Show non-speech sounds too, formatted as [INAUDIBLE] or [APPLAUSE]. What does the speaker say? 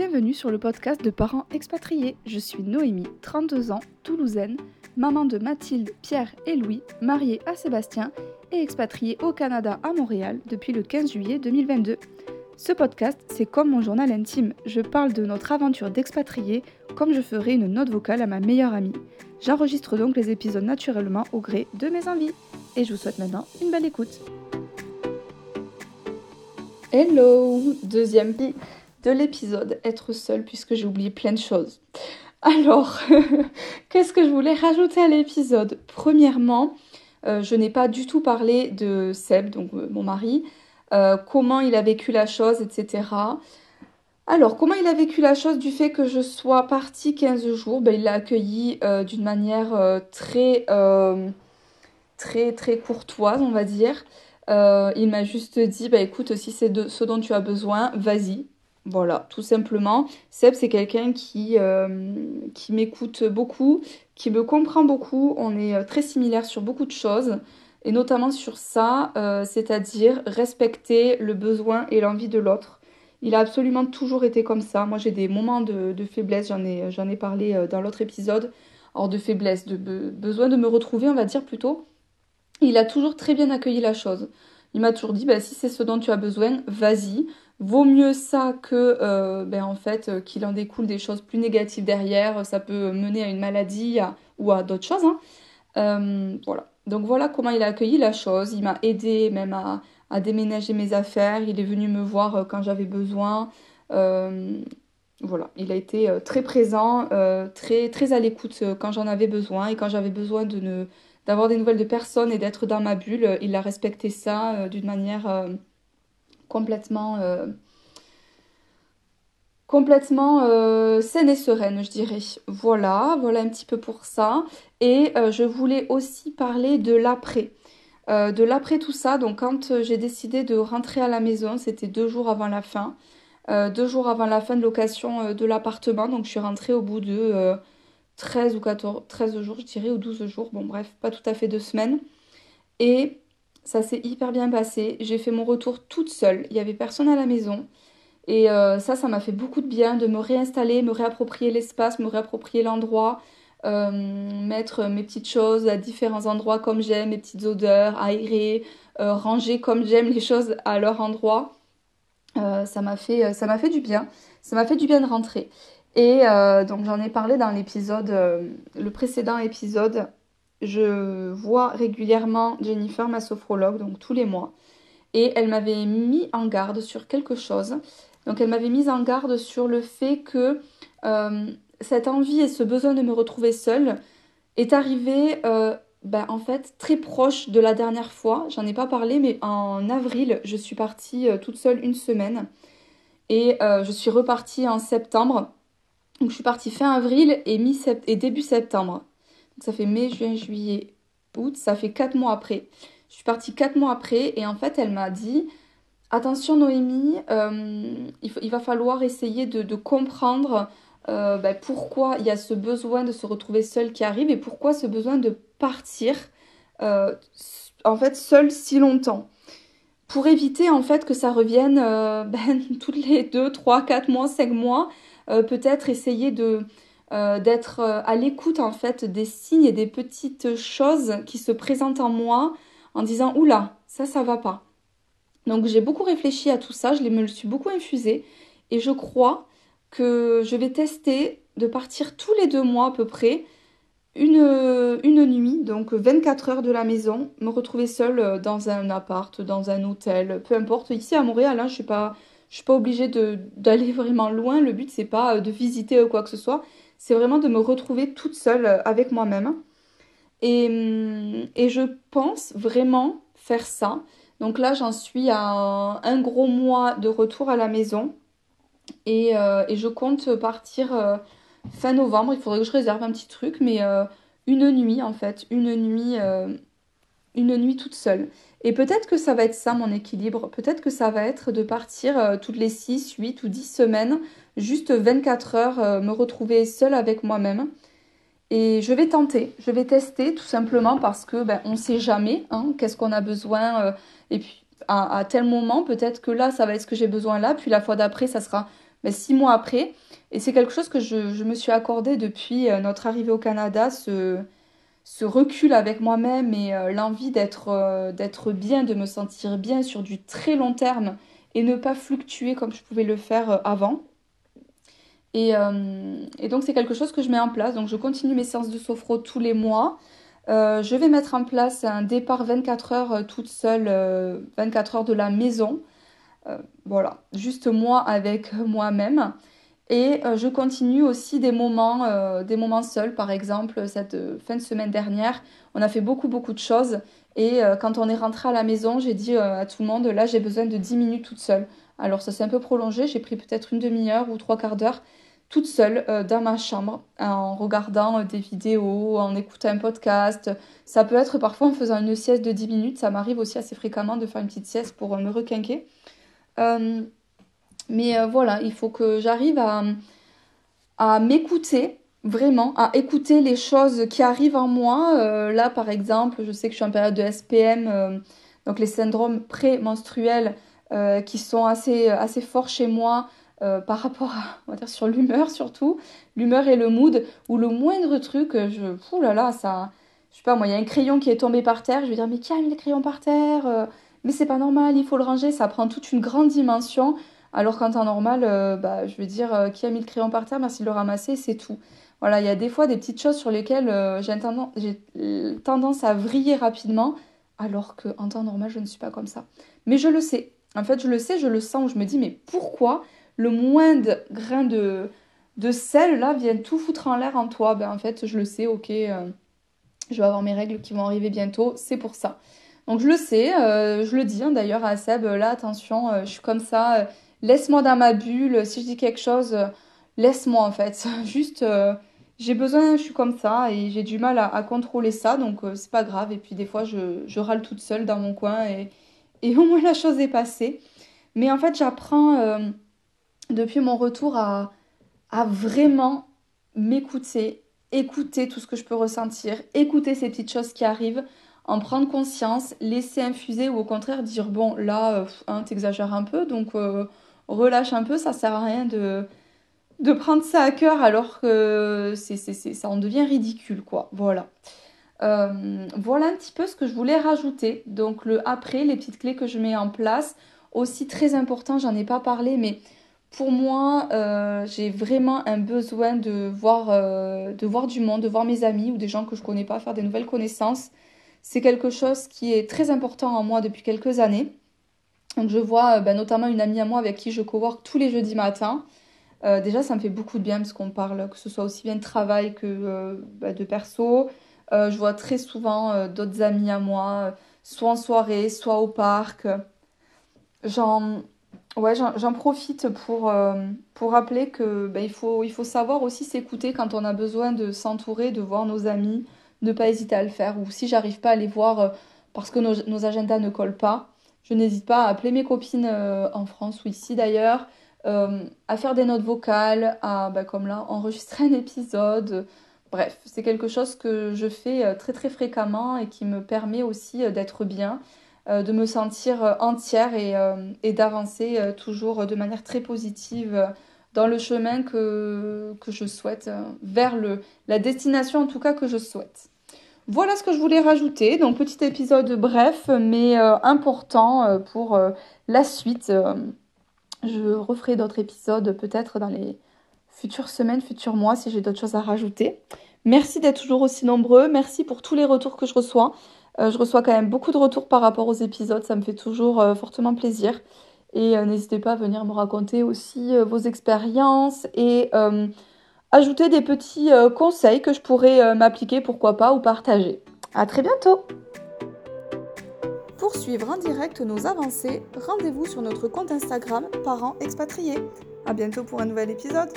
Bienvenue sur le podcast de parents expatriés. Je suis Noémie, 32 ans, toulousaine, maman de Mathilde, Pierre et Louis, mariée à Sébastien et expatriée au Canada à Montréal depuis le 15 juillet 2022. Ce podcast, c'est comme mon journal intime. Je parle de notre aventure d'expatriés comme je ferais une note vocale à ma meilleure amie. J'enregistre donc les épisodes naturellement au gré de mes envies. Et je vous souhaite maintenant une belle écoute. Hello Deuxième vie de l'épisode, être seule puisque j'ai oublié plein de choses. Alors, [LAUGHS] qu'est-ce que je voulais rajouter à l'épisode? Premièrement, euh, je n'ai pas du tout parlé de Seb, donc euh, mon mari, euh, comment il a vécu la chose, etc. Alors, comment il a vécu la chose du fait que je sois partie 15 jours? Ben, Il l'a accueilli d'une manière très, très, très courtoise, on va dire. il m'a juste dit, bah, écoute, si c'est ce dont tu as besoin, vas-y, voilà, tout simplement. Seb, c'est quelqu'un qui, euh, qui m'écoute beaucoup, qui me comprend beaucoup. On est euh, très similaires sur beaucoup de choses, et notamment sur ça, euh, c'est-à-dire respecter le besoin et l'envie de l'autre. Il a absolument toujours été comme ça. Moi, j'ai des moments de, faiblesse, j'en ai, ai parlé dans l'autre épisode. Hors de faiblesse, de besoin de me retrouver, on va dire plutôt. Il a toujours très bien accueilli la chose. Il m'a toujours dit, bah, si c'est ce dont tu as besoin, vas-y. Vaut mieux ça que, euh, ben, en fait, euh, qu'il en découle des choses plus négatives derrière. Ça peut mener à une maladie ou à d'autres choses. Hein. Euh, voilà. Donc voilà comment il a accueilli la chose. Il m'a aidé même à, déménager mes affaires. Il est venu me voir quand j'avais besoin. voilà, il a été très présent, très, très à l'écoute quand j'en avais besoin et quand j'avais besoin d'avoir des nouvelles de personnes et d'être dans ma bulle. Il a respecté ça d'une manière complètement, euh, complètement euh, saine et sereine, je dirais. Voilà, voilà un petit peu pour ça. Et euh, je voulais aussi parler de l'après. de l'après tout ça, donc quand j'ai décidé de rentrer à la maison, c'était deux jours avant la fin. deux jours avant la fin de location de l'appartement, donc je suis rentrée au bout de 13 ou 14, 13 jours, je dirais, ou 12 jours, bon bref, pas tout à fait deux semaines. Et ça s'est hyper bien passé. J'ai fait mon retour toute seule. Il n'y avait personne à la maison. Et euh, ça, ça m'a fait beaucoup de bien de me réinstaller, me réapproprier l'espace, me réapproprier l'endroit, euh, mettre mes petites choses à différents endroits comme j'aime, mes petites odeurs, aérer, euh, ranger comme j'aime les choses à leur endroit. ça m'a fait, ça m'a fait du bien. Ça m'a fait du bien de rentrer. Et donc j'en ai parlé dans l'épisode, le précédent épisode je vois régulièrement Jennifer, ma sophrologue, donc tous les mois. Et elle m'avait mis en garde sur quelque chose. Donc elle m'avait mis en garde sur le fait que euh, cette envie et ce besoin de me retrouver seule est arrivé euh, ben, en fait très proche de la dernière fois. J'en ai pas parlé, mais en avril, je suis partie euh, toute seule une semaine. Et je suis repartie en septembre. Donc je suis partie fin avril et début septembre ça fait mai, juin, juillet, août, ça fait quatre mois après. Je suis partie quatre mois après et en fait elle m'a dit attention Noémie, euh, il, va falloir essayer de, comprendre euh, ben, pourquoi il y a ce besoin de se retrouver seule qui arrive et pourquoi ce besoin de partir euh, en fait seule si longtemps. Pour éviter en fait que ça revienne [LAUGHS] ben, toutes les deux, trois, quatre mois, cinq mois, peut-être essayer de, euh, d'être euh, à l'écoute en fait des signes et des petites choses qui se présentent en moi en disant oula, ça ça va pas. Donc j'ai beaucoup réfléchi à tout ça, je me le suis beaucoup infusé et je crois que je vais tester de partir tous les deux mois à peu près une, nuit, donc 24 heures de la maison, me retrouver seule dans un appart, dans un hôtel, peu importe. Ici à Montréal, hein, je suis pas, je suis pas obligée d'aller [LAUGHS] vraiment loin. Le but c'est pas de visiter quoi que ce soit, c'est vraiment de me retrouver toute seule euh, avec moi-même. Et, hum, et, je pense vraiment faire ça. Donc là, j'en suis à un, gros mois de retour à la maison. Et, euh, et je compte partir euh, fin novembre. Il faudrait que je réserve un petit truc, mais une nuit en fait. Une nuit, une nuit toute seule. Et peut-être que ça va être ça mon équilibre. Peut-être que ça va être de partir toutes les 6, 8 ou 10 semaines juste 24 heures, euh, me retrouver seule avec moi-même. Et je vais tenter, je vais tester tout simplement parce que ben, on ne sait jamais hein, qu'est-ce qu'on a besoin. Euh, et puis à, tel moment, peut-être que là, ça va être ce que j'ai besoin là, puis la fois d'après, ça sera mais six mois après. Et c'est quelque chose que je, me suis accordé depuis notre arrivée au Canada, ce recul avec moi-même et l'envie d'être d'être bien, de me sentir bien sur du très long terme et ne pas fluctuer comme je pouvais le faire avant. Et, et donc c'est quelque chose que je mets en place. Donc je continue mes séances de sophro tous les mois. Euh, je vais mettre en place un départ 24 heures euh, toute seule, 24 euh, heures de la maison. voilà, juste moi avec moi-même. Et je continue aussi des moments, des moments seuls. Par exemple, cette fin de semaine dernière, on a fait beaucoup, beaucoup de choses. Et quand on est rentré à la maison, j'ai dit à tout le monde, là, j'ai besoin de 10 minutes toute seule. Alors, ça s'est un peu prolongé. J'ai pris peut-être une demi-heure ou trois quarts d'heure toute seule euh, dans ma chambre en regardant euh, des vidéos, en écoutant un podcast. Ça peut être parfois en faisant une sieste de 10 minutes. Ça m'arrive aussi assez fréquemment de faire une petite sieste pour euh, me requinquer. Mais voilà, il faut que j'arrive à, à m'écouter vraiment à écouter les choses qui arrivent en moi. là, par exemple, je sais que je suis en période de SPM, donc les syndromes pré-menstruels qui sont assez, assez forts chez moi. Euh, par rapport à, on va dire, sur l'humeur surtout, l'humeur et le mood, où le moindre truc, euh, je, ouh là là, ça, je sais pas, moi, il y a un crayon qui est tombé par terre, je vais dire, mais qui a mis le crayon par terre euh, Mais c'est pas normal, il faut le ranger, ça prend toute une grande dimension, alors qu'en temps normal, bah, je vais dire, qui a mis le crayon par terre, merci de le ramasser, c'est tout. Voilà, il y a des fois des petites choses sur lesquelles j'ai tendance, à vriller rapidement, alors qu'en temps normal, je ne suis pas comme ça. Mais je le sais. En fait, je le sais, je le sens, je me dis, mais pourquoi le moindre grain de, sel là vient tout foutre en l'air en toi? Ben en fait, je le sais, ok, euh, je vais avoir mes règles qui vont arriver bientôt, c'est pour ça. Donc je le sais, euh, je le dis hein, d'ailleurs à Seb, là attention, euh, je suis comme ça, laisse-moi dans ma bulle, si je dis quelque chose, laisse-moi en fait. [LAUGHS] Juste, j'ai besoin, je suis comme ça et j'ai du mal à, contrôler ça, donc c'est pas grave. Et puis des fois, je, râle toute seule dans mon coin [LAUGHS] et, au moins la chose est passée. Mais en fait, j'apprends depuis mon retour à, vraiment m'écouter, écouter tout ce que je peux ressentir, écouter ces petites choses qui arrivent, en prendre conscience, laisser infuser ou au contraire dire bon là euh, hein, t'exagères un peu donc euh, relâche un peu, ça sert à rien de, prendre ça à cœur alors que c'est, ça en devient ridicule quoi. Voilà. Euh, voilà un petit peu ce que je voulais rajouter. Donc le après, les petites clés que je mets en place. Aussi très important, j'en ai pas parlé, mais pour moi, euh, j'ai vraiment un besoin de voir, euh, de voir du monde, de voir mes amis ou des gens que je connais pas, faire des nouvelles connaissances. C'est quelque chose qui est très important en moi depuis quelques années. Donc je vois euh, bah, notamment une amie à moi avec qui je cowork tous les jeudis matins. déjà, ça me fait beaucoup de bien parce qu'on parle, que ce soit aussi bien de travail que bah, de perso. je vois très souvent d'autres amis à moi, soit en soirée, soit au parc. J'en profite pour, euh, rappeler que ben, il faut, il faut savoir aussi s'écouter quand on a besoin de s'entourer, de voir nos amis, ne pas hésiter à le faire. Ou si j'arrive pas à les voir euh, parce que nos, agendas ne collent pas, je n'hésite pas à appeler mes copines euh, en France ou ici d'ailleurs, à faire des notes vocales, à, là, enregistrer un épisode. Bref, c'est quelque chose que je fais très très fréquemment et qui me permet aussi d'être bien. Euh, de me sentir euh, entière et, euh, d'avancer toujours de manière très positive dans le chemin que, je souhaite, vers la destination en tout cas que je souhaite. Voilà ce que je voulais rajouter. Donc petit épisode bref mais important pour la suite. je referai d'autres épisodes peut-être dans les futures semaines, futurs mois si j'ai d'autres choses à rajouter. Merci d'être toujours aussi nombreux. Merci pour tous les retours que je reçois. Euh, je reçois quand même beaucoup de retours par rapport aux épisodes, ça me fait toujours euh, fortement plaisir. Et euh, n'hésitez pas à venir me raconter aussi vos expériences et ajouter des petits conseils que je pourrais m'appliquer, pourquoi pas, ou partager. À très bientôt Pour suivre en direct nos avancées, rendez-vous sur notre compte Instagram Parents Expatriés. À bientôt pour un nouvel épisode